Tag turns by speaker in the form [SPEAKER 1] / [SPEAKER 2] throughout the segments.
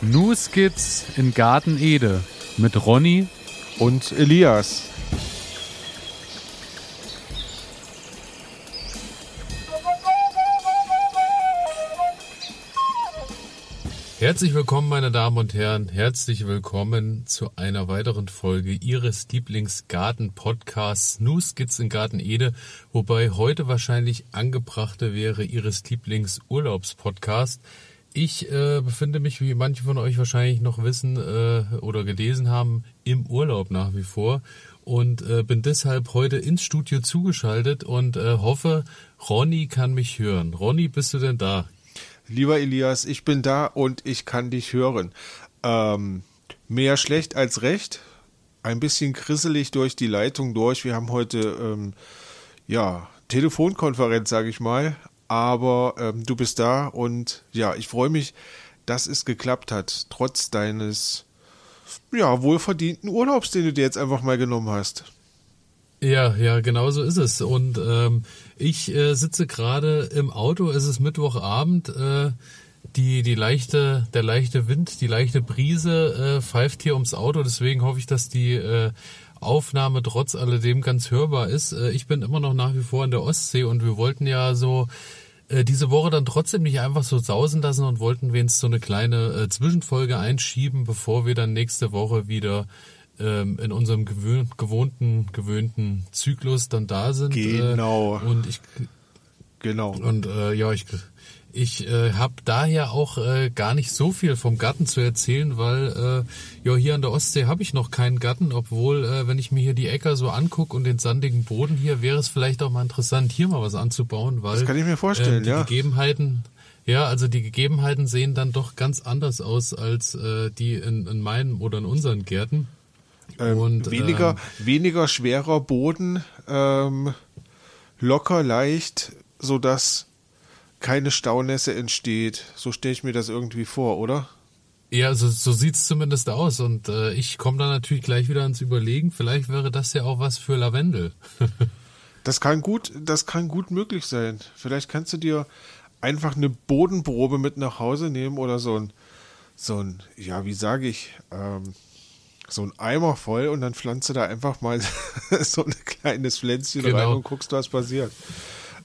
[SPEAKER 1] New Skits in Garten Ede mit Ronny
[SPEAKER 2] und Elias.
[SPEAKER 3] Herzlich willkommen, meine Damen und Herren. Herzlich willkommen zu einer weiteren Folge Ihres Lieblingsgarten-Podcasts New Skits in Garten Ede, wobei heute wahrscheinlich angebrachte wäre Ihres Lieblings-Urlaubs-Podcast. Ich äh, befinde mich, wie manche von euch wahrscheinlich noch wissen äh, oder gelesen haben, im Urlaub nach wie vor und äh, bin deshalb heute ins Studio zugeschaltet und äh, hoffe, Ronny kann mich hören. Ronny, bist du denn da?
[SPEAKER 2] Lieber Elias, ich bin da und ich kann dich hören. Ähm, mehr schlecht als recht. Ein bisschen krisselig durch die Leitung durch. Wir haben heute, ähm, ja, Telefonkonferenz, sage ich mal. Aber ähm, du bist da und ja, ich freue mich, dass es geklappt hat, trotz deines, ja, wohlverdienten Urlaubs, den du dir jetzt einfach mal genommen hast.
[SPEAKER 3] Ja, ja, genau so ist es. Und ähm, ich äh, sitze gerade im Auto, es ist Mittwochabend, äh, die, die leichte, der leichte Wind, die leichte Brise äh, pfeift hier ums Auto, deswegen hoffe ich, dass die äh, Aufnahme trotz alledem ganz hörbar ist. Äh, ich bin immer noch nach wie vor in der Ostsee und wir wollten ja so äh, diese Woche dann trotzdem nicht einfach so sausen lassen und wollten wenigstens so eine kleine äh, Zwischenfolge einschieben, bevor wir dann nächste Woche wieder ähm, in unserem gewöhn, gewohnten, gewöhnten Zyklus dann da sind.
[SPEAKER 2] Genau.
[SPEAKER 3] Äh, und ich
[SPEAKER 2] genau.
[SPEAKER 3] Und äh, ja, ich ich äh, habe daher auch äh, gar nicht so viel vom Garten zu erzählen, weil äh, ja hier an der Ostsee habe ich noch keinen Garten, obwohl äh, wenn ich mir hier die Äcker so angucke und den sandigen Boden hier, wäre es vielleicht auch mal interessant, hier mal was anzubauen, weil
[SPEAKER 2] das kann ich mir vorstellen,
[SPEAKER 3] äh, die
[SPEAKER 2] ja.
[SPEAKER 3] Gegebenheiten ja, also die Gegebenheiten sehen dann doch ganz anders aus als äh, die in, in meinen oder in unseren Gärten.
[SPEAKER 2] Ähm, und, weniger, ähm, weniger schwerer Boden, ähm, locker, leicht, sodass keine Staunässe entsteht. So stelle ich mir das irgendwie vor, oder?
[SPEAKER 3] Ja, so, so sieht's zumindest aus. Und äh, ich komme da natürlich gleich wieder ans Überlegen. Vielleicht wäre das ja auch was für Lavendel.
[SPEAKER 2] das kann gut, das kann gut möglich sein. Vielleicht kannst du dir einfach eine Bodenprobe mit nach Hause nehmen oder so ein, so ein, ja, wie sage ich, ähm, so ein Eimer voll und dann pflanze da einfach mal so ein kleines Pflänzchen genau. rein und guckst, was passiert.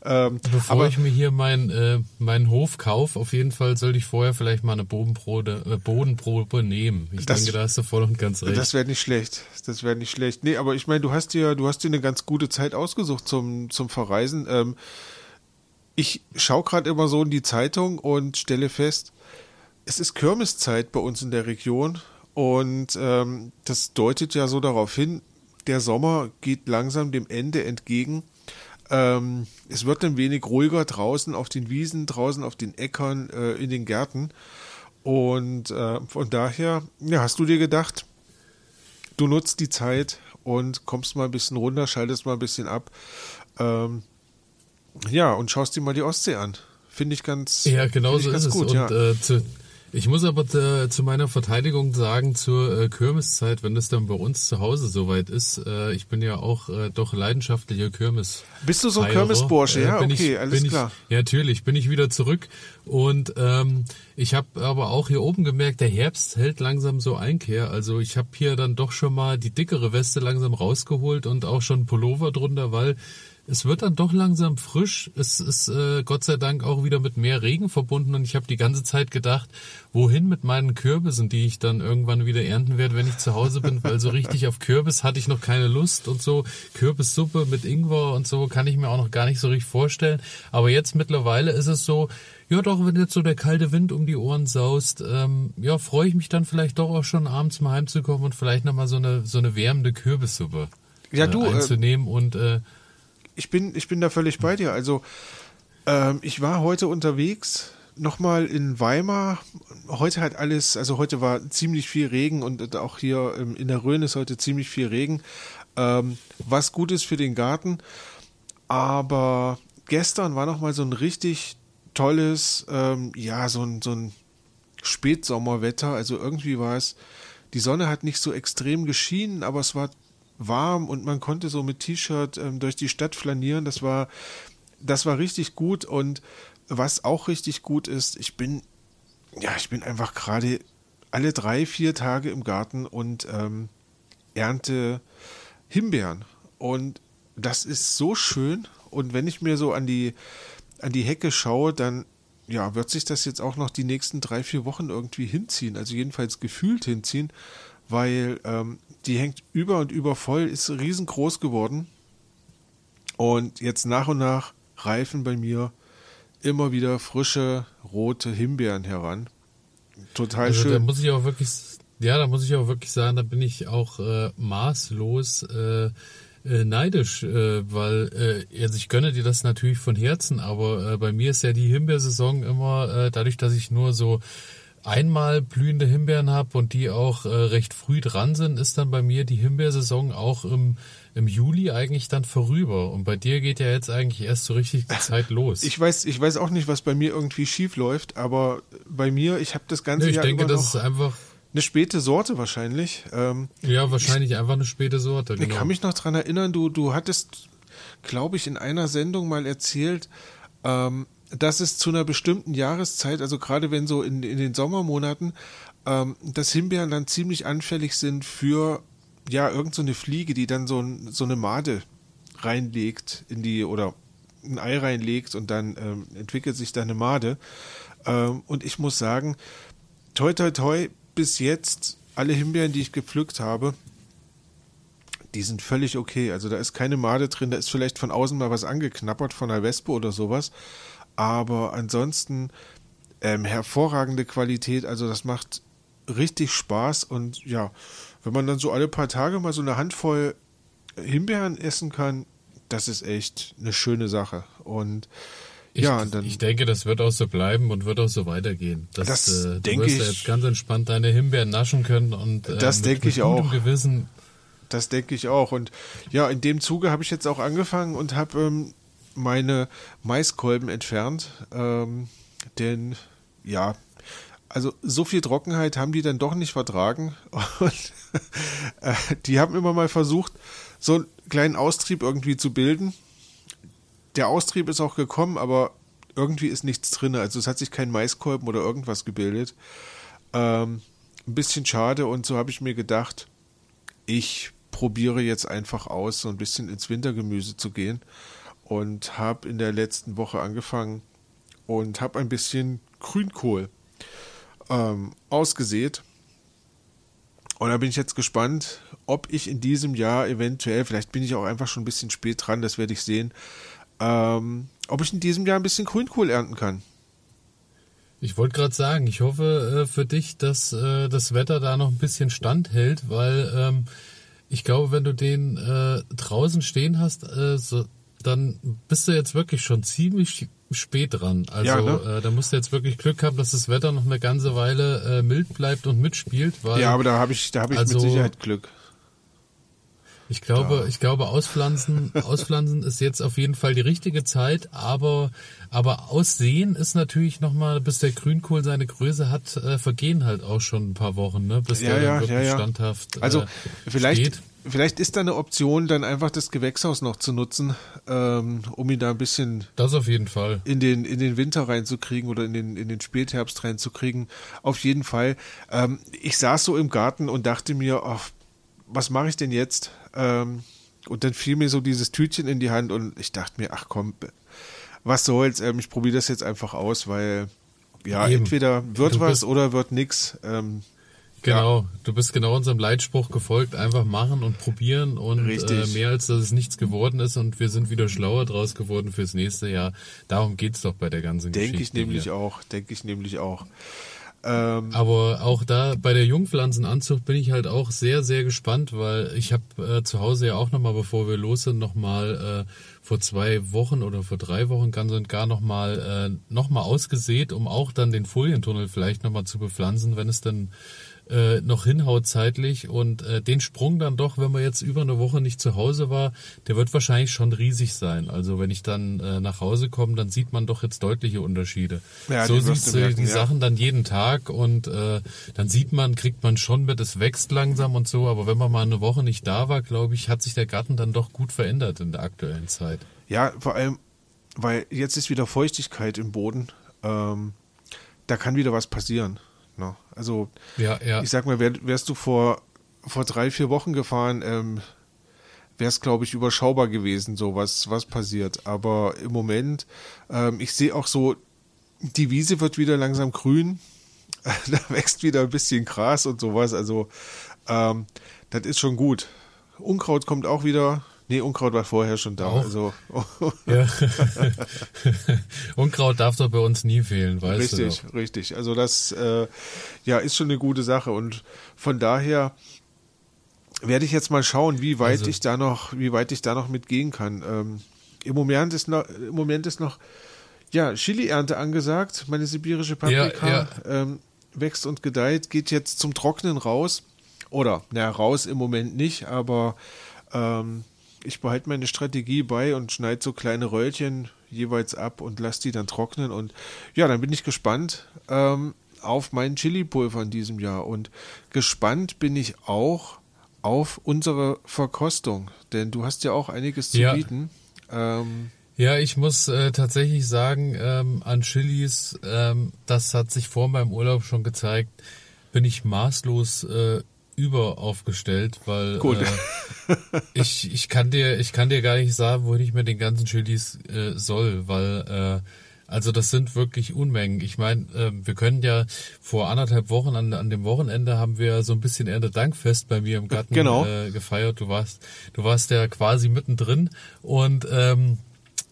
[SPEAKER 3] Ähm, Bevor aber, ich mir hier mein, äh, meinen Hof kaufe, auf jeden Fall sollte ich vorher vielleicht mal eine Bodenprobe, äh, Bodenprobe nehmen. Ich das, denke, da hast du voll und ganz recht.
[SPEAKER 2] Das wäre nicht schlecht. Das wäre nicht schlecht. Nee, aber ich meine, du hast dir, du hast dir eine ganz gute Zeit ausgesucht zum, zum Verreisen. Ähm, ich schaue gerade immer so in die Zeitung und stelle fest, es ist Kirmeszeit bei uns in der Region und ähm, das deutet ja so darauf hin, der Sommer geht langsam dem Ende entgegen. Ähm, es wird ein wenig ruhiger draußen auf den Wiesen, draußen auf den Äckern, äh, in den Gärten. Und äh, von daher, ja, hast du dir gedacht, du nutzt die Zeit und kommst mal ein bisschen runter, schaltest mal ein bisschen ab. Ähm, ja, und schaust dir mal die Ostsee an. Finde ich ganz,
[SPEAKER 3] ja, genau so ist gut, es. Und ja. äh, zu, ich muss aber äh, zu meiner Verteidigung sagen, zur äh, Kirmeszeit, wenn das dann bei uns zu Hause soweit ist, äh, ich bin ja auch äh, doch leidenschaftlicher Kirmes.
[SPEAKER 2] Bist du so ein Kirmesbursche? Äh, ja, okay,
[SPEAKER 3] ich,
[SPEAKER 2] alles klar.
[SPEAKER 3] Ich, ja, natürlich, bin ich wieder zurück. Und ähm, ich habe aber auch hier oben gemerkt, der Herbst hält langsam so Einkehr. Also ich habe hier dann doch schon mal die dickere Weste langsam rausgeholt und auch schon Pullover drunter, weil es wird dann doch langsam frisch. Es ist äh, Gott sei Dank auch wieder mit mehr Regen verbunden und ich habe die ganze Zeit gedacht, wohin mit meinen Kürbissen, die ich dann irgendwann wieder ernten werde, wenn ich zu Hause bin, weil so richtig auf Kürbis hatte ich noch keine Lust und so. Kürbissuppe mit Ingwer und so kann ich mir auch noch gar nicht so richtig vorstellen. Aber jetzt mittlerweile ist es so, ja doch, wenn jetzt so der kalte Wind um die Ohren saust, ähm, ja, freue ich mich dann vielleicht doch auch schon abends mal heimzukommen und vielleicht nochmal so eine, so eine wärmende Kürbissuppe
[SPEAKER 2] ja, du,
[SPEAKER 3] äh, einzunehmen äh, und äh,
[SPEAKER 2] ich bin, ich bin da völlig bei dir. Also, ähm, ich war heute unterwegs, nochmal in Weimar. Heute hat alles, also heute war ziemlich viel Regen und auch hier in der Rhön ist heute ziemlich viel Regen. Ähm, was gut ist für den Garten. Aber gestern war nochmal so ein richtig tolles, ähm, ja, so ein, so ein Spätsommerwetter. Also irgendwie war es, die Sonne hat nicht so extrem geschienen, aber es war warm und man konnte so mit T-Shirt ähm, durch die Stadt flanieren. Das war, das war richtig gut und was auch richtig gut ist, ich bin, ja, ich bin einfach gerade alle drei, vier Tage im Garten und ähm, ernte Himbeeren. Und das ist so schön. Und wenn ich mir so an die, an die Hecke schaue, dann ja, wird sich das jetzt auch noch die nächsten drei, vier Wochen irgendwie hinziehen. Also jedenfalls gefühlt hinziehen, weil ähm, die hängt über und über voll, ist riesengroß geworden. Und jetzt nach und nach reifen bei mir immer wieder frische rote Himbeeren heran. Total
[SPEAKER 3] also
[SPEAKER 2] schön.
[SPEAKER 3] Da muss ich auch wirklich, ja, da muss ich auch wirklich sagen, da bin ich auch äh, maßlos äh, äh, neidisch, äh, weil äh, also ich gönne dir das natürlich von Herzen, aber äh, bei mir ist ja die Himbeersaison immer äh, dadurch, dass ich nur so einmal blühende Himbeeren habe und die auch äh, recht früh dran sind, ist dann bei mir die Himbeersaison auch im, im Juli eigentlich dann vorüber. Und bei dir geht ja jetzt eigentlich erst so richtig die Zeit los.
[SPEAKER 2] Ich weiß, ich weiß auch nicht, was bei mir irgendwie schief läuft, aber bei mir, ich habe das ganze
[SPEAKER 3] nee, ich
[SPEAKER 2] Jahr
[SPEAKER 3] denke,
[SPEAKER 2] immer
[SPEAKER 3] das ist einfach
[SPEAKER 2] eine späte Sorte wahrscheinlich. Ähm,
[SPEAKER 3] ja wahrscheinlich einfach eine späte Sorte.
[SPEAKER 2] ich
[SPEAKER 3] Genau.
[SPEAKER 2] kann mich noch dran erinnern, du, du hattest, glaube ich, in einer Sendung mal erzählt, ähm, dass es zu einer bestimmten Jahreszeit, also gerade wenn so in, in den Sommermonaten, ähm, dass Himbeeren dann ziemlich anfällig sind für ja irgend so Fliege, die dann so, ein, so eine Made reinlegt in die oder ein Ei reinlegt und dann ähm, entwickelt sich da eine Made. Ähm, und ich muss sagen, toi toi toi, bis jetzt alle Himbeeren, die ich gepflückt habe, die sind völlig okay. Also da ist keine Made drin, da ist vielleicht von außen mal was angeknappert von einer Wespe oder sowas. Aber ansonsten ähm, hervorragende Qualität. Also das macht richtig Spaß und ja, wenn man dann so alle paar Tage mal so eine Handvoll Himbeeren essen kann, das ist echt eine schöne Sache. Und
[SPEAKER 3] Ich,
[SPEAKER 2] ja, und dann
[SPEAKER 3] ich denke, das wird auch so bleiben und wird auch so weitergehen. Das,
[SPEAKER 2] Das
[SPEAKER 3] äh, du
[SPEAKER 2] denke
[SPEAKER 3] wirst ja
[SPEAKER 2] ich.
[SPEAKER 3] jetzt ganz entspannt deine Himbeeren naschen können und äh,
[SPEAKER 2] Das
[SPEAKER 3] mit,
[SPEAKER 2] denke ich auch.
[SPEAKER 3] Gewissen.
[SPEAKER 2] Das denke ich auch. Und ja, in dem Zuge habe ich jetzt auch angefangen und habe ähm, meine Maiskolben entfernt. Ähm, denn ja, also so viel Trockenheit haben die dann doch nicht vertragen. Und äh, die haben immer mal versucht, so einen kleinen Austrieb irgendwie zu bilden. Der Austrieb ist auch gekommen, aber irgendwie ist nichts drin. Also es hat sich kein Maiskolben oder irgendwas gebildet. Ähm, ein bisschen schade und so habe ich mir gedacht, ich probiere jetzt einfach aus, so ein bisschen ins Wintergemüse zu gehen und habe in der letzten Woche angefangen und habe ein bisschen Grünkohl ähm, ausgesät. Und da bin ich jetzt gespannt, ob ich in diesem Jahr eventuell, vielleicht bin ich auch einfach schon ein bisschen spät dran, das werde ich sehen, ähm, ob ich in diesem Jahr ein bisschen Grünkohl ernten kann.
[SPEAKER 3] Ich wollte gerade sagen, ich hoffe äh, für dich, dass äh, das Wetter da noch ein bisschen standhält, weil ähm, ich glaube, wenn du den äh, draußen stehen hast, äh, so, dann bist du jetzt wirklich schon ziemlich spät dran. Also
[SPEAKER 2] Ja, ne?
[SPEAKER 3] äh, da musst du jetzt wirklich Glück haben, dass das Wetter noch eine ganze Weile äh, mild bleibt und mitspielt, weil
[SPEAKER 2] Ja, aber da habe ich, da habe ich
[SPEAKER 3] Also-
[SPEAKER 2] mit Sicherheit Glück.
[SPEAKER 3] Ich glaube,
[SPEAKER 2] Da.
[SPEAKER 3] ich glaube, auspflanzen, auspflanzen ist jetzt auf jeden Fall die richtige Zeit, aber, aber aussehen ist natürlich nochmal, bis der Grünkohl seine Größe hat, äh, vergehen halt auch schon ein paar Wochen, ne, bis
[SPEAKER 2] Ja,
[SPEAKER 3] der
[SPEAKER 2] ja,
[SPEAKER 3] wirklich
[SPEAKER 2] ja, ja.
[SPEAKER 3] standhaft
[SPEAKER 2] Also
[SPEAKER 3] äh,
[SPEAKER 2] vielleicht,
[SPEAKER 3] steht.
[SPEAKER 2] Vielleicht ist da eine Option, dann einfach das Gewächshaus noch zu nutzen, ähm, um ihn da ein bisschen
[SPEAKER 3] Das auf jeden Fall.
[SPEAKER 2] in den, in den Winter reinzukriegen oder in den, in den Spätherbst reinzukriegen. Auf jeden Fall. Ähm, ich saß so im Garten und dachte mir, ach, was mache ich denn jetzt? Ähm, und dann fiel mir so dieses Tütchen in die Hand und ich dachte mir, ach komm, was soll's, ähm, ich probiere das jetzt einfach aus, weil ja,
[SPEAKER 3] Eben.
[SPEAKER 2] entweder wird
[SPEAKER 3] Du
[SPEAKER 2] was oder wird nix. Ähm,
[SPEAKER 3] Genau, du bist genau unserem Leitspruch gefolgt, einfach machen und probieren und äh, mehr als dass es nichts geworden ist und wir sind wieder schlauer draus geworden fürs nächste Jahr. Darum geht's doch bei der ganzen
[SPEAKER 2] denke
[SPEAKER 3] Geschichte.
[SPEAKER 2] ich nämlich
[SPEAKER 3] hier.
[SPEAKER 2] auch, denke ich nämlich auch. Ähm,
[SPEAKER 3] Aber auch da bei der Jungpflanzenanzucht bin ich halt auch sehr, sehr gespannt, weil ich habe äh, zu Hause ja auch nochmal, bevor wir los sind, nochmal äh, vor zwei Wochen oder vor drei Wochen ganz und gar nochmal äh, noch mal ausgesät, um auch dann den Folientunnel vielleicht nochmal zu bepflanzen, wenn es dann äh, noch hinhaut zeitlich und äh, den Sprung dann doch, wenn man jetzt über eine Woche nicht zu Hause war, der wird wahrscheinlich schon riesig sein. Also wenn ich dann äh, nach Hause komme, dann sieht man doch jetzt deutliche Unterschiede.
[SPEAKER 2] Ja,
[SPEAKER 3] so siehst
[SPEAKER 2] du merken,
[SPEAKER 3] die
[SPEAKER 2] ja.
[SPEAKER 3] Sachen dann jeden Tag und äh, dann sieht man, kriegt man schon mit, es wächst langsam und so, aber wenn man mal eine Woche nicht da war, glaube ich, hat sich der Garten dann doch gut verändert in der aktuellen Zeit.
[SPEAKER 2] Ja, vor allem, weil jetzt ist wieder Feuchtigkeit im Boden. Ähm, da kann wieder was passieren. Also
[SPEAKER 3] Ja, ja.
[SPEAKER 2] ich sag mal, wär, wärst du vor, vor drei, vier Wochen gefahren, ähm, wäre es, glaube ich, überschaubar gewesen, so was, was passiert. Aber im Moment, ähm, ich sehe auch so, die Wiese wird wieder langsam grün. da wächst wieder ein bisschen Gras und sowas. Also, ähm, das ist schon gut. Unkraut kommt auch wieder. Nee, Unkraut war vorher schon da.
[SPEAKER 3] Auch?
[SPEAKER 2] Also,
[SPEAKER 3] ja. Unkraut darf doch bei uns nie fehlen, weißt
[SPEAKER 2] richtig,
[SPEAKER 3] du doch.
[SPEAKER 2] richtig. Also das äh, ja ist schon eine gute Sache und von daher werde ich jetzt mal schauen, wie weit
[SPEAKER 3] Also-
[SPEAKER 2] ich da noch, wie weit ich da noch mitgehen kann. Ähm, Im Moment ist noch, im Moment ist noch ja Chili-Ernte angesagt. Meine sibirische Paprika
[SPEAKER 3] Ja,
[SPEAKER 2] Ähm, wächst und gedeiht, geht jetzt zum Trocknen raus oder na raus im Moment nicht, aber ähm, ich behalte meine Strategie bei und schneide so kleine Röllchen jeweils ab und lasse die dann trocknen. Und ja, dann bin ich gespannt ähm, auf mein Chili-Pulver in diesem Jahr. Und gespannt bin ich auch auf unsere Verkostung, denn du hast ja auch einiges zu
[SPEAKER 3] Ja.
[SPEAKER 2] bieten. Ähm,
[SPEAKER 3] Ja, ich muss äh, tatsächlich sagen, ähm, an Chilis, ähm, das hat sich vor meinem Urlaub schon gezeigt, bin ich maßlos äh, überaufgestellt, weil
[SPEAKER 2] Gut.
[SPEAKER 3] Äh, ich, ich kann dir ich kann dir gar nicht sagen, wohin ich mit den ganzen Chilis äh, soll, weil äh, also das sind wirklich Unmengen. Ich meine, äh, wir können ja vor anderthalb Wochen an, an dem Wochenende haben wir so ein bisschen Erntedankfest bei mir im Garten
[SPEAKER 2] Genau.
[SPEAKER 3] äh, gefeiert. Du warst du warst ja quasi mittendrin und ähm,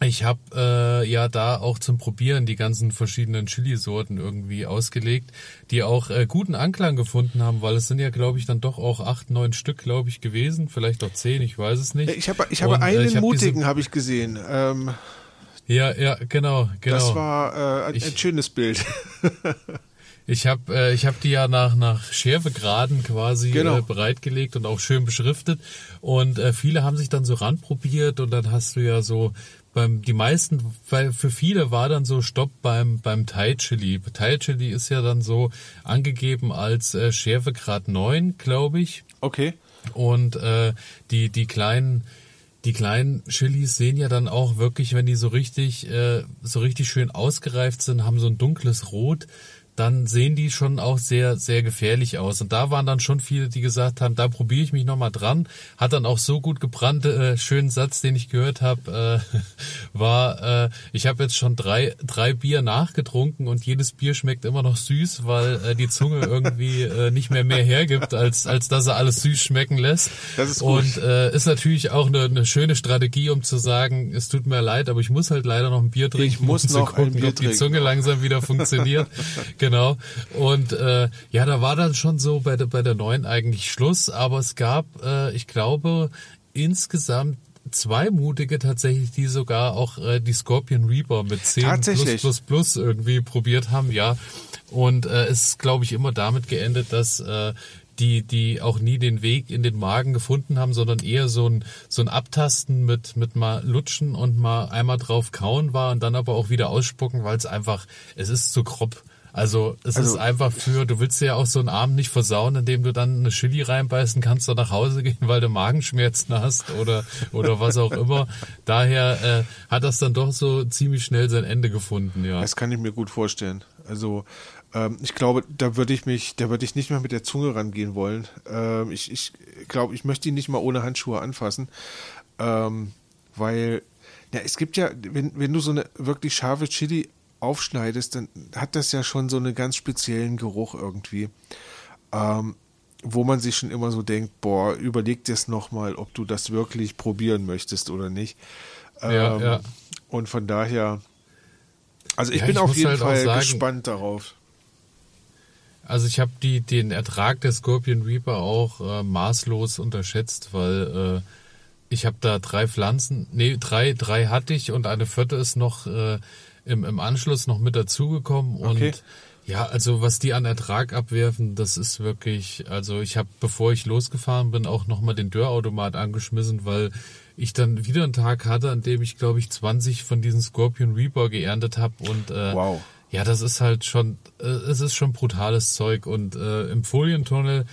[SPEAKER 3] ich habe äh, ja da auch zum Probieren die ganzen verschiedenen Chili-Sorten irgendwie ausgelegt, die auch äh, guten Anklang gefunden haben, weil es sind ja, glaube ich, dann doch auch acht, neun Stück, glaube ich, gewesen, vielleicht auch zehn, ich weiß es nicht.
[SPEAKER 2] ich habe ich habe
[SPEAKER 3] Und, äh,
[SPEAKER 2] einen
[SPEAKER 3] ich hab
[SPEAKER 2] mutigen, habe ich gesehen. Ähm,
[SPEAKER 3] Ja, ja, genau, genau.
[SPEAKER 2] Das war äh, ein, ein
[SPEAKER 3] Ich-
[SPEAKER 2] schönes Bild.
[SPEAKER 3] Ich habe äh, ich hab die ja nach, nach Schärfegraden quasi
[SPEAKER 2] Genau.
[SPEAKER 3] äh, bereitgelegt und auch schön beschriftet. Und äh, viele haben sich dann so ranprobiert und dann hast du ja so beim die meisten, weil für viele war dann so Stopp beim beim Thai Chili. Thai Chili ist ja dann so angegeben als äh, Schärfegrad 9, glaube ich.
[SPEAKER 2] Okay.
[SPEAKER 3] Und äh, die, die kleinen, die kleinen Chilis sehen ja dann auch wirklich, wenn die so richtig, äh, so richtig schön ausgereift sind, haben so ein dunkles Rot, dann sehen die schon auch sehr, sehr gefährlich aus. Und da waren dann schon viele, die gesagt haben, da probiere ich mich nochmal dran. Hat dann auch so gut gebrannt, äh, schönen Satz, den ich gehört habe, äh, war, äh, ich habe jetzt schon drei, drei Bier nachgetrunken und jedes Bier schmeckt immer noch süß, weil äh, die Zunge irgendwie äh, nicht mehr mehr hergibt, als, als dass er alles süß schmecken lässt.
[SPEAKER 2] Das ist gut.
[SPEAKER 3] Und äh, ist natürlich auch eine, eine schöne Strategie, um zu sagen, es tut mir leid, aber ich muss halt leider noch ein Bier trinken,
[SPEAKER 2] muss
[SPEAKER 3] um
[SPEAKER 2] noch ein
[SPEAKER 3] gucken,
[SPEAKER 2] Bier
[SPEAKER 3] ob die
[SPEAKER 2] trinken.
[SPEAKER 3] Zunge langsam wieder funktioniert. genau. Und äh, ja, da war dann schon so bei der bei der neuen eigentlich Schluss, aber es gab, äh, ich glaube, insgesamt zwei mutige tatsächlich, die sogar auch äh, die Scorpion Reaper mit 10 plus plus plus irgendwie probiert haben, ja. Und äh, es ist, glaube ich, immer damit geendet, dass äh, die, die auch nie den Weg in den Magen gefunden haben, sondern eher so ein, so ein Abtasten mit, mit mal lutschen und mal einmal drauf kauen war und dann aber auch wieder ausspucken, weil es einfach, es ist zu grob. Also es
[SPEAKER 2] Also-
[SPEAKER 3] ist einfach für, du willst dir ja auch so einen Abend nicht versauen, indem du dann eine Chili reinbeißen kannst und nach Hause gehen, weil du Magenschmerzen hast oder, oder was auch immer. Daher äh, hat das dann doch so ziemlich schnell sein Ende gefunden, ja.
[SPEAKER 2] Das kann ich mir gut vorstellen. Also ähm, ich glaube, da würde ich mich, da würde ich nicht mehr mit der Zunge rangehen wollen. Ähm, ich ich glaube, ich möchte ihn nicht mal ohne Handschuhe anfassen, ähm, weil ja, es gibt ja, wenn, wenn du so eine wirklich scharfe Chili aufschneidest, dann hat das ja schon so einen ganz speziellen Geruch irgendwie. Ähm, wo man sich schon immer so denkt, boah, überleg dir es nochmal, ob du das wirklich probieren möchtest oder nicht.
[SPEAKER 3] Ja,
[SPEAKER 2] Ähm,
[SPEAKER 3] ja.
[SPEAKER 2] Und von daher, also ich
[SPEAKER 3] Ja,
[SPEAKER 2] bin
[SPEAKER 3] ich
[SPEAKER 2] auf jeden
[SPEAKER 3] halt
[SPEAKER 2] Fall
[SPEAKER 3] sagen-
[SPEAKER 2] gespannt darauf.
[SPEAKER 3] Also ich habe die den Ertrag der Scorpion Reaper auch äh, maßlos unterschätzt, weil äh, ich habe da drei Pflanzen, nee, drei, drei hatte ich und eine vierte ist noch äh, im, im Anschluss noch mit dazugekommen und
[SPEAKER 2] Okay.
[SPEAKER 3] ja, also was die an Ertrag abwerfen, das ist wirklich, also ich habe, bevor ich losgefahren bin, auch nochmal den Dörrautomat angeschmissen, weil ich dann wieder einen Tag hatte, an dem ich, glaube ich, 20 von diesen Scorpion Reaper geerntet habe und äh,
[SPEAKER 2] Wow.
[SPEAKER 3] ja, das ist halt schon, äh, es ist schon brutales Zeug und äh, im Folientunnel,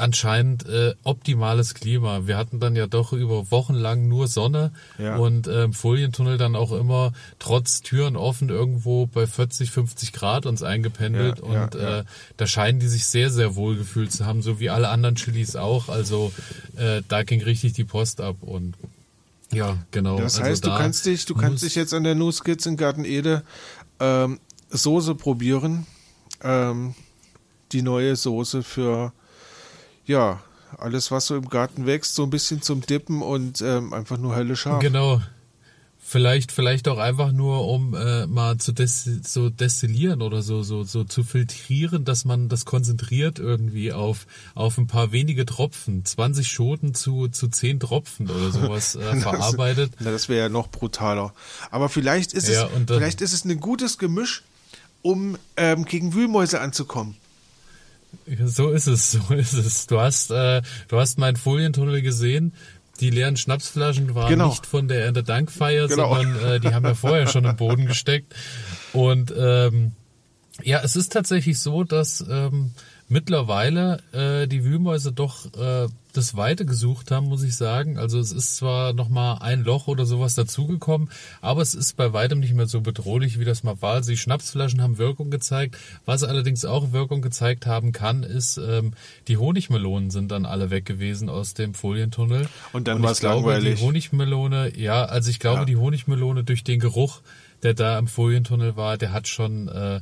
[SPEAKER 3] anscheinend äh, optimales Klima. Wir hatten dann ja doch über Wochen lang nur Sonne
[SPEAKER 2] Ja.
[SPEAKER 3] und äh, Folientunnel dann auch immer trotz Türen offen irgendwo bei 40, 50 Grad uns eingependelt
[SPEAKER 2] Ja,
[SPEAKER 3] und
[SPEAKER 2] ja.
[SPEAKER 3] Äh, da scheinen die sich sehr, sehr wohl gefühlt zu haben, so wie alle anderen Chilis auch. Also äh, da ging richtig die Post ab und ja, genau.
[SPEAKER 2] Das
[SPEAKER 3] also
[SPEAKER 2] heißt, du
[SPEAKER 3] da
[SPEAKER 2] kannst dich, du kannst dich jetzt an der New Skits in Garten Ede ähm, Soße probieren. Ähm, die neue Soße für ja alles, was so im Garten wächst, so ein bisschen zum Dippen und ähm, einfach nur helle scharf.
[SPEAKER 3] Genau. Vielleicht, vielleicht auch einfach nur, um äh, mal zu des, so destillieren oder so, so, so zu filtrieren, dass man das konzentriert irgendwie auf, auf ein paar wenige Tropfen, 20 Schoten zu, zu 10 Tropfen oder sowas äh, verarbeitet.
[SPEAKER 2] Na, das wäre ja noch brutaler. Aber vielleicht ist
[SPEAKER 3] Ja,
[SPEAKER 2] es,
[SPEAKER 3] dann-
[SPEAKER 2] vielleicht ist es ein gutes Gemisch, um ähm, gegen Wühlmäuse anzukommen.
[SPEAKER 3] So ist es, so ist es. Du hast, äh, du hast meinen Folientunnel gesehen. Die leeren Schnapsflaschen waren
[SPEAKER 2] Genau.
[SPEAKER 3] nicht von der Erntedankfeier,
[SPEAKER 2] Genau.
[SPEAKER 3] sondern äh, die haben wir vorher schon im Boden gesteckt. Und ähm, ja, es ist tatsächlich so, dass ähm, mittlerweile äh, die Wühlmäuse doch äh, das Weite gesucht haben, muss ich sagen. Also es ist zwar noch mal ein Loch oder sowas dazugekommen, aber es ist bei weitem nicht mehr so bedrohlich, wie das mal war. Also die Schnapsflaschen haben Wirkung gezeigt. Was allerdings auch Wirkung gezeigt haben kann, ist, ähm, die Honigmelonen sind dann alle weg gewesen aus dem Folientunnel.
[SPEAKER 2] Und dann war's
[SPEAKER 3] glaube,
[SPEAKER 2] langweilig.
[SPEAKER 3] Die Honigmelone, ja, also ich glaube,
[SPEAKER 2] Ja.
[SPEAKER 3] die Honigmelone durch den Geruch, der da im Folientunnel war, der hat schon äh,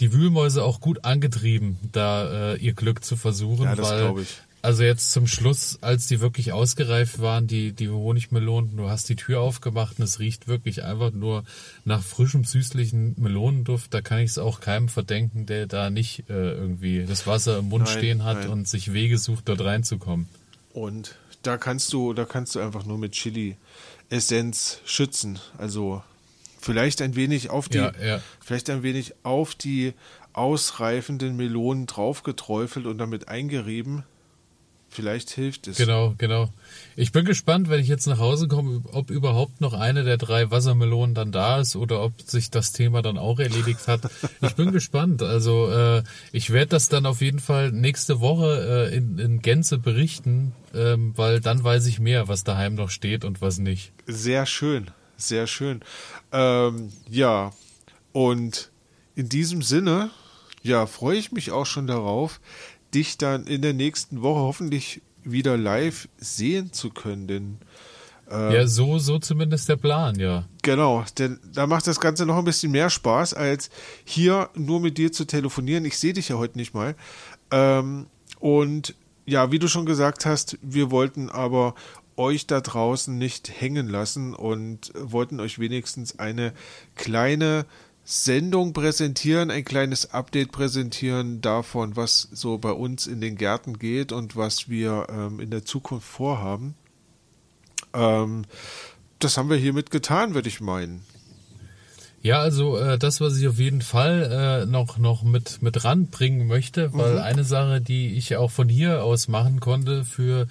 [SPEAKER 3] die Wühlmäuse auch gut angetrieben, da äh, ihr Glück zu versuchen.
[SPEAKER 2] Ja, das
[SPEAKER 3] weil. Also jetzt zum Schluss, als die wirklich ausgereift waren, die, die Honigmelonen, du hast die Tür aufgemacht und es riecht wirklich einfach nur nach frischem, süßlichen Melonenduft. Da kann ich es auch keinem verdenken, der da nicht äh, irgendwie das Wasser im Mund
[SPEAKER 2] Nein,
[SPEAKER 3] stehen hat
[SPEAKER 2] nein.
[SPEAKER 3] und sich Wege sucht, dort reinzukommen.
[SPEAKER 2] Und da kannst du, da kannst du einfach nur mit Chili Essenz schützen. Also vielleicht ein wenig auf die,
[SPEAKER 3] Ja, ja.
[SPEAKER 2] vielleicht ein wenig auf die ausreifenden Melonen draufgeträufelt und damit eingerieben. Vielleicht hilft es.
[SPEAKER 3] Genau, genau. Ich bin gespannt, wenn ich jetzt nach Hause komme, ob überhaupt noch eine der drei Wassermelonen dann da ist oder ob sich das Thema dann auch erledigt hat. Ich bin gespannt. Also äh, ich werde das dann auf jeden Fall nächste Woche äh, in, in Gänze berichten, ähm, weil dann weiß ich mehr, was daheim noch steht und was nicht.
[SPEAKER 2] Sehr schön, sehr schön. Ähm, ja, und in diesem Sinne, ja, freue ich mich auch schon darauf, dich dann in der nächsten Woche hoffentlich wieder live sehen zu können. Denn
[SPEAKER 3] ja, so, so zumindest der Plan, ja.
[SPEAKER 2] Genau, denn da macht das Ganze noch ein bisschen mehr Spaß, als hier nur mit dir zu telefonieren. Ich sehe dich ja heute nicht mal. Ähm, und ja, wie du schon gesagt hast, wir wollten aber euch da draußen nicht hängen lassen und wollten euch wenigstens eine kleine Sendung präsentieren, ein kleines Update präsentieren davon, was so bei uns in den Gärten geht und was wir ähm, in der Zukunft vorhaben. Ähm, das haben wir hiermit getan, würde ich meinen.
[SPEAKER 3] Ja, also äh, das, was ich auf jeden Fall äh, noch noch mit mit ranbringen möchte, weil eine Sache, die ich auch von hier aus machen konnte für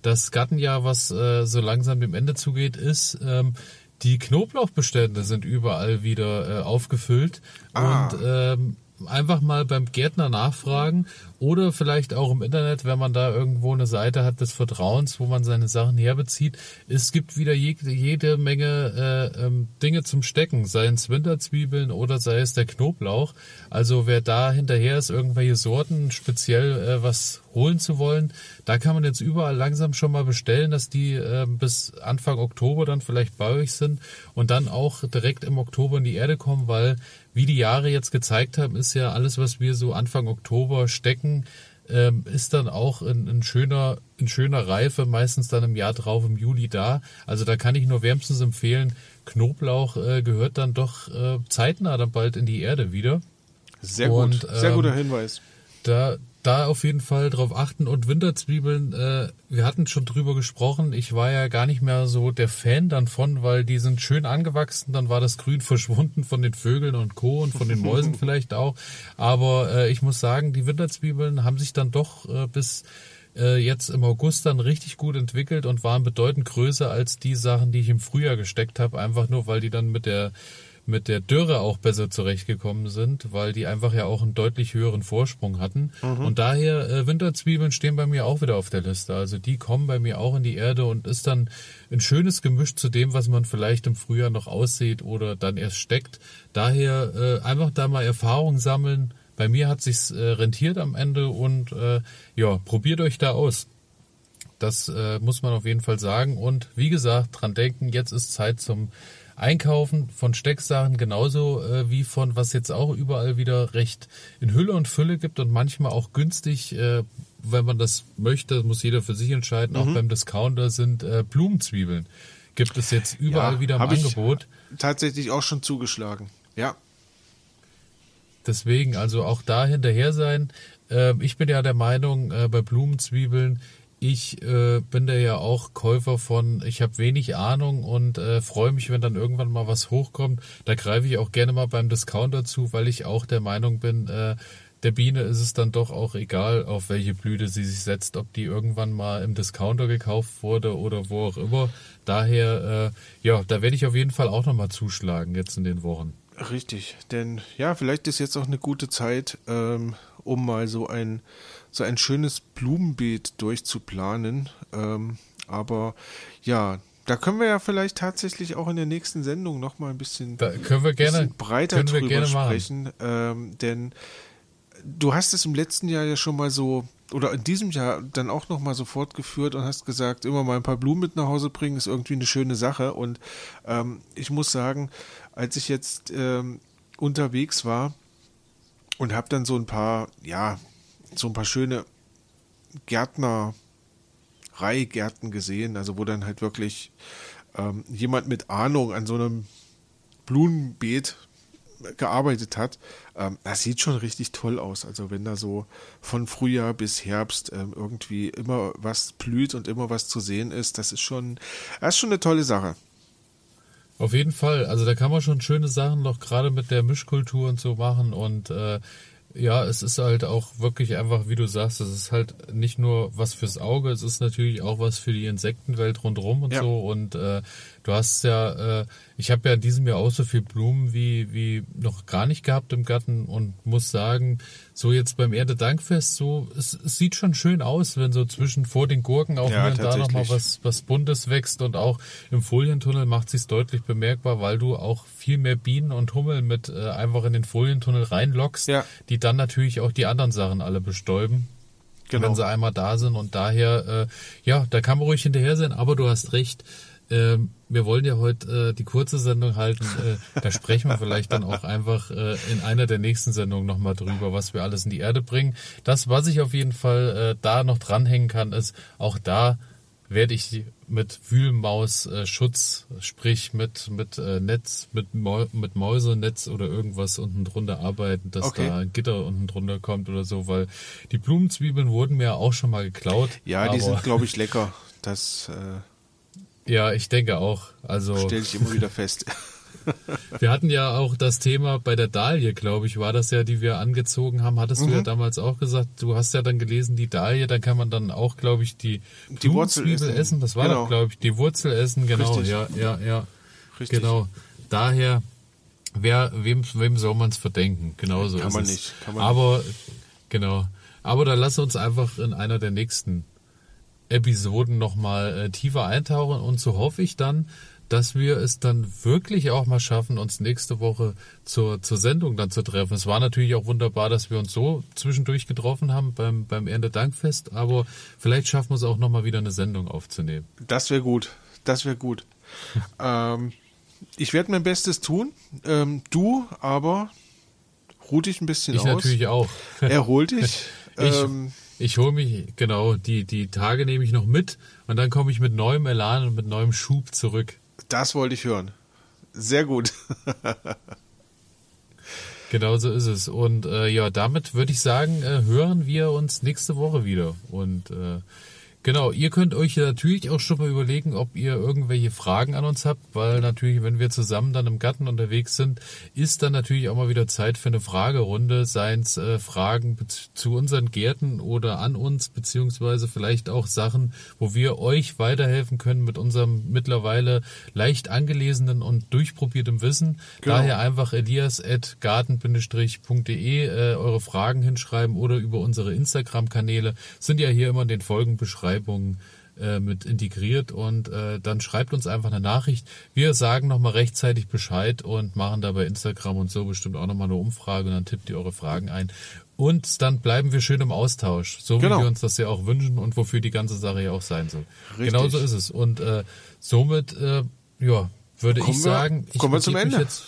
[SPEAKER 3] das Gartenjahr, was äh, so langsam dem Ende zugeht, ist ähm, die Knoblauchbestände sind überall wieder äh, aufgefüllt
[SPEAKER 2] Ah.
[SPEAKER 3] und ähm, einfach mal beim Gärtner nachfragen oder vielleicht auch im Internet, wenn man da irgendwo eine Seite hat des Vertrauens, wo man seine Sachen herbezieht. Es gibt wieder jede, jede Menge äh, ähm, Dinge zum Stecken, sei es Winterzwiebeln oder sei es der Knoblauch. Also wer da hinterher ist, irgendwelche Sorten speziell äh, was holen zu wollen, da kann man jetzt überall langsam schon mal bestellen, dass die äh, bis Anfang Oktober dann vielleicht bei euch sind und dann auch direkt im Oktober in die Erde kommen, weil wie die Jahre jetzt gezeigt haben, ist ja alles, was wir so Anfang Oktober stecken, ähm, ist dann auch in, in schöner in schöner Reife, meistens dann im Jahr drauf, im Juli da. Also da kann ich nur wärmstens empfehlen, Knoblauch äh, gehört dann doch äh, zeitnah dann bald in die Erde wieder.
[SPEAKER 2] Sehr
[SPEAKER 3] Und,
[SPEAKER 2] gut, sehr
[SPEAKER 3] ähm,
[SPEAKER 2] guter Hinweis.
[SPEAKER 3] Da, da auf jeden Fall drauf achten. Und Winterzwiebeln, äh, wir hatten schon drüber gesprochen. Ich war ja gar nicht mehr so der Fan dann von, weil die sind schön angewachsen. Dann war das Grün verschwunden von den Vögeln und Co. und von den Mäusen vielleicht auch. Aber äh, ich muss sagen, die Winterzwiebeln haben sich dann doch äh, bis äh, jetzt im August dann richtig gut entwickelt und waren bedeutend größer als die Sachen, die ich im Frühjahr gesteckt habe. Einfach nur, weil die dann mit der mit der Dürre auch besser zurechtgekommen sind, weil die einfach ja auch einen deutlich höheren Vorsprung hatten. Mhm. Und daher äh, Winterzwiebeln stehen bei mir auch wieder auf der Liste. Also die kommen bei mir auch in die Erde und ist dann ein schönes Gemisch zu dem, was man vielleicht im Frühjahr noch aussieht oder dann erst steckt. Daher äh, einfach da mal Erfahrung sammeln. Bei mir hat sich's äh, rentiert am Ende und äh, ja, probiert euch da aus. Das äh, muss man auf jeden Fall sagen. Und wie gesagt, dran denken, jetzt ist Zeit zum Einkaufen von Stecksachen genauso äh, wie von was jetzt auch überall wieder recht in Hülle und Fülle gibt und manchmal auch günstig, äh, wenn man das möchte, muss jeder für sich entscheiden, mhm. auch beim Discounter sind äh, Blumenzwiebeln. Gibt es jetzt überall ja, wieder im Angebot.
[SPEAKER 2] tatsächlich auch schon zugeschlagen. Ja.
[SPEAKER 3] Deswegen also auch da hinterher sein. Äh, ich bin ja der Meinung, äh, bei Blumenzwiebeln, ich äh, bin da ja auch Käufer von, ich habe wenig Ahnung und äh, freue mich, wenn dann irgendwann mal was hochkommt. Da greife ich auch gerne mal beim Discounter zu, weil ich auch der Meinung bin, äh, der Biene ist es dann doch auch egal, auf welche Blüte sie sich setzt, ob die irgendwann mal im Discounter gekauft wurde oder wo auch immer. Daher, äh, ja, da werde ich auf jeden Fall auch nochmal zuschlagen jetzt in den Wochen.
[SPEAKER 2] Richtig, denn ja, vielleicht ist jetzt auch eine gute Zeit, ähm, um mal so ein so ein schönes Blumenbeet durchzuplanen. Ähm, aber ja, da können wir ja vielleicht tatsächlich auch in der nächsten Sendung noch mal ein bisschen,
[SPEAKER 3] da können wir gerne,
[SPEAKER 2] breiter drüber sprechen. Ähm, denn du hast es im letzten Jahr ja schon mal so oder in diesem Jahr dann auch noch mal so fortgeführt und hast gesagt, immer mal ein paar Blumen mit nach Hause bringen ist irgendwie eine schöne Sache. Und ähm, ich muss sagen, als ich jetzt ähm, unterwegs war und habe dann so ein paar, ja, so ein paar schöne Gärtner, Reihgärten gesehen, also wo dann halt wirklich ähm, jemand mit Ahnung an so einem Blumenbeet gearbeitet hat. Ähm, das sieht schon richtig toll aus. Also wenn da so von Frühjahr bis Herbst ähm, irgendwie immer was blüht und immer was zu sehen ist, das ist schon, das ist schon eine tolle Sache.
[SPEAKER 3] Auf jeden Fall. Also da kann man schon schöne Sachen noch gerade mit der Mischkultur und so machen und äh, ja, es ist halt auch wirklich einfach, wie du sagst, es ist halt nicht nur was fürs Auge, es ist natürlich auch was für die Insektenwelt rundherum und ja. so. Und äh, du hast ja, äh, ich habe ja in diesem Jahr auch so viel Blumen wie, wie noch gar nicht gehabt im Garten und muss sagen, so jetzt beim Erntedankfest, so, es, es sieht schon schön aus, wenn so zwischen vor den Gurken auch ja, da nochmal was, was Buntes wächst und auch im Folientunnel macht sich's deutlich bemerkbar, weil du auch viel mehr Bienen und Hummel mit äh, einfach in den Folientunnel reinlockst, ja. die dann natürlich auch die anderen Sachen alle bestäuben. Genau. Wenn sie einmal da sind und daher, äh, ja, da kann man ruhig hinterher sein, aber du hast recht, ähm, wir wollen ja heute äh, die kurze Sendung halten. Äh, da sprechen wir vielleicht dann auch einfach äh, in einer der nächsten Sendungen nochmal drüber, was wir alles in die Erde bringen. Das, was ich auf jeden Fall äh, da noch dranhängen kann, ist, auch da werde ich mit Wühlmaus-Schutz, äh, sprich mit, mit äh, Netz, mit, Mau mit Mäusenetz oder irgendwas unten drunter arbeiten, dass okay. da ein Gitter unten drunter kommt oder so, weil die Blumenzwiebeln wurden mir auch schon mal geklaut.
[SPEAKER 2] Ja, die sind, glaube ich, lecker. Das äh
[SPEAKER 3] ja, ich denke auch. Also
[SPEAKER 2] stelle ich immer wieder fest.
[SPEAKER 3] wir hatten ja auch das Thema bei der Dahlie, glaube ich, war das ja, die wir angezogen haben. Hattest mhm. du ja mhm. damals auch gesagt. Du hast ja dann gelesen, die Dahlie, dann kann man dann auch, glaube ich, die,
[SPEAKER 2] die Wurzel essen.
[SPEAKER 3] essen. Das war genau. doch, glaube ich, die Wurzel essen. Genau, Richtig. ja, ja, ja. Richtig. Genau. Daher, wer, wem, wem soll man es verdenken? Genauso
[SPEAKER 2] kann
[SPEAKER 3] ist
[SPEAKER 2] man
[SPEAKER 3] es.
[SPEAKER 2] nicht. Kann man
[SPEAKER 3] Aber
[SPEAKER 2] nicht.
[SPEAKER 3] genau. Aber dann lass uns einfach in einer der nächsten Episoden nochmal äh, tiefer eintauchen und so hoffe ich dann, dass wir es dann wirklich auch mal schaffen, uns nächste Woche zur, zur Sendung dann zu treffen. Es war natürlich auch wunderbar, dass wir uns so zwischendurch getroffen haben beim, beim Erntedankfest, aber vielleicht schaffen wir es auch nochmal wieder eine Sendung aufzunehmen.
[SPEAKER 2] Das wäre gut. Das wäre gut. ähm, ich werde mein Bestes tun. Ähm, du aber ruh dich ein bisschen
[SPEAKER 3] ich
[SPEAKER 2] aus.
[SPEAKER 3] Ich natürlich auch.
[SPEAKER 2] Erhol dich.
[SPEAKER 3] ich, ähm, ich hole mich, genau, die, die Tage nehme ich noch mit und dann komme ich mit neuem Elan und mit neuem Schub zurück.
[SPEAKER 2] Das wollte ich hören. Sehr gut.
[SPEAKER 3] genau so ist es. Und äh, ja, damit würde ich sagen, äh, hören wir uns nächste Woche wieder. Und äh, Genau, ihr könnt euch natürlich auch schon mal überlegen, ob ihr irgendwelche Fragen an uns habt, weil natürlich, wenn wir zusammen dann im Garten unterwegs sind, ist dann natürlich auch mal wieder Zeit für eine Fragerunde, seien es äh, Fragen zu unseren Gärten oder an uns, beziehungsweise vielleicht auch Sachen, wo wir euch weiterhelfen können mit unserem mittlerweile leicht angelesenen und durchprobiertem Wissen.
[SPEAKER 2] Genau.
[SPEAKER 3] Daher einfach elias.garten-de äh, eure Fragen hinschreiben oder über unsere Instagram-Kanäle. Sind ja hier immer in den Folgenbeschreibungen äh, mit integriert und äh, dann schreibt uns einfach eine Nachricht. Wir sagen nochmal rechtzeitig Bescheid und machen da bei Instagram und so bestimmt auch nochmal eine Umfrage und dann tippt ihr eure Fragen ein. Und dann bleiben wir schön im Austausch, so
[SPEAKER 2] Genau.
[SPEAKER 3] wie wir uns das ja auch wünschen und wofür die ganze Sache ja auch sein soll.
[SPEAKER 2] Richtig.
[SPEAKER 3] Genau so ist es. Und äh, somit, äh, ja, würde
[SPEAKER 2] Kommen
[SPEAKER 3] ich
[SPEAKER 2] wir-
[SPEAKER 3] sagen, ich
[SPEAKER 2] kommen wir zum Ende.
[SPEAKER 3] Jetzt,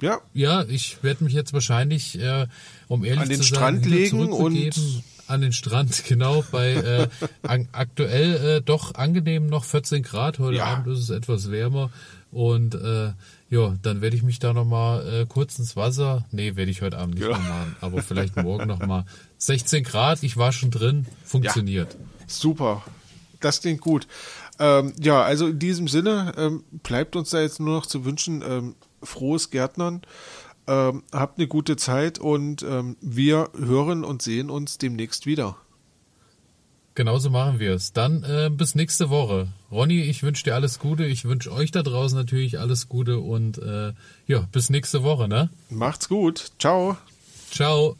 [SPEAKER 2] Ja,
[SPEAKER 3] ja, ich werde mich jetzt wahrscheinlich, äh, um ehrlich
[SPEAKER 2] An den
[SPEAKER 3] zu sein,
[SPEAKER 2] Strand legen und-
[SPEAKER 3] an den Strand, genau, bei äh, an, aktuell äh, doch angenehm noch 14 Grad. Heute
[SPEAKER 2] Ja.
[SPEAKER 3] Abend ist es etwas wärmer. Und äh, ja, dann werde ich mich da nochmal äh, kurz ins Wasser. Nee, werde ich heute Abend nicht
[SPEAKER 2] Ja.
[SPEAKER 3] mehr machen, aber vielleicht morgen nochmal. 16 Grad, ich war schon drin, funktioniert.
[SPEAKER 2] super. Das klingt gut. Ähm, ja, also in diesem Sinne ähm, bleibt uns da jetzt nur noch zu wünschen, ähm, frohes Gärtnern. Ähm, habt eine gute Zeit und ähm, wir hören und sehen uns demnächst wieder.
[SPEAKER 3] Genauso machen wir es. Dann äh, bis nächste Woche. Ronny, ich wünsche dir alles Gute. Ich wünsche euch da draußen natürlich alles Gute und äh, ja, bis nächste Woche, ne?
[SPEAKER 2] Macht's gut. Ciao.
[SPEAKER 3] Ciao.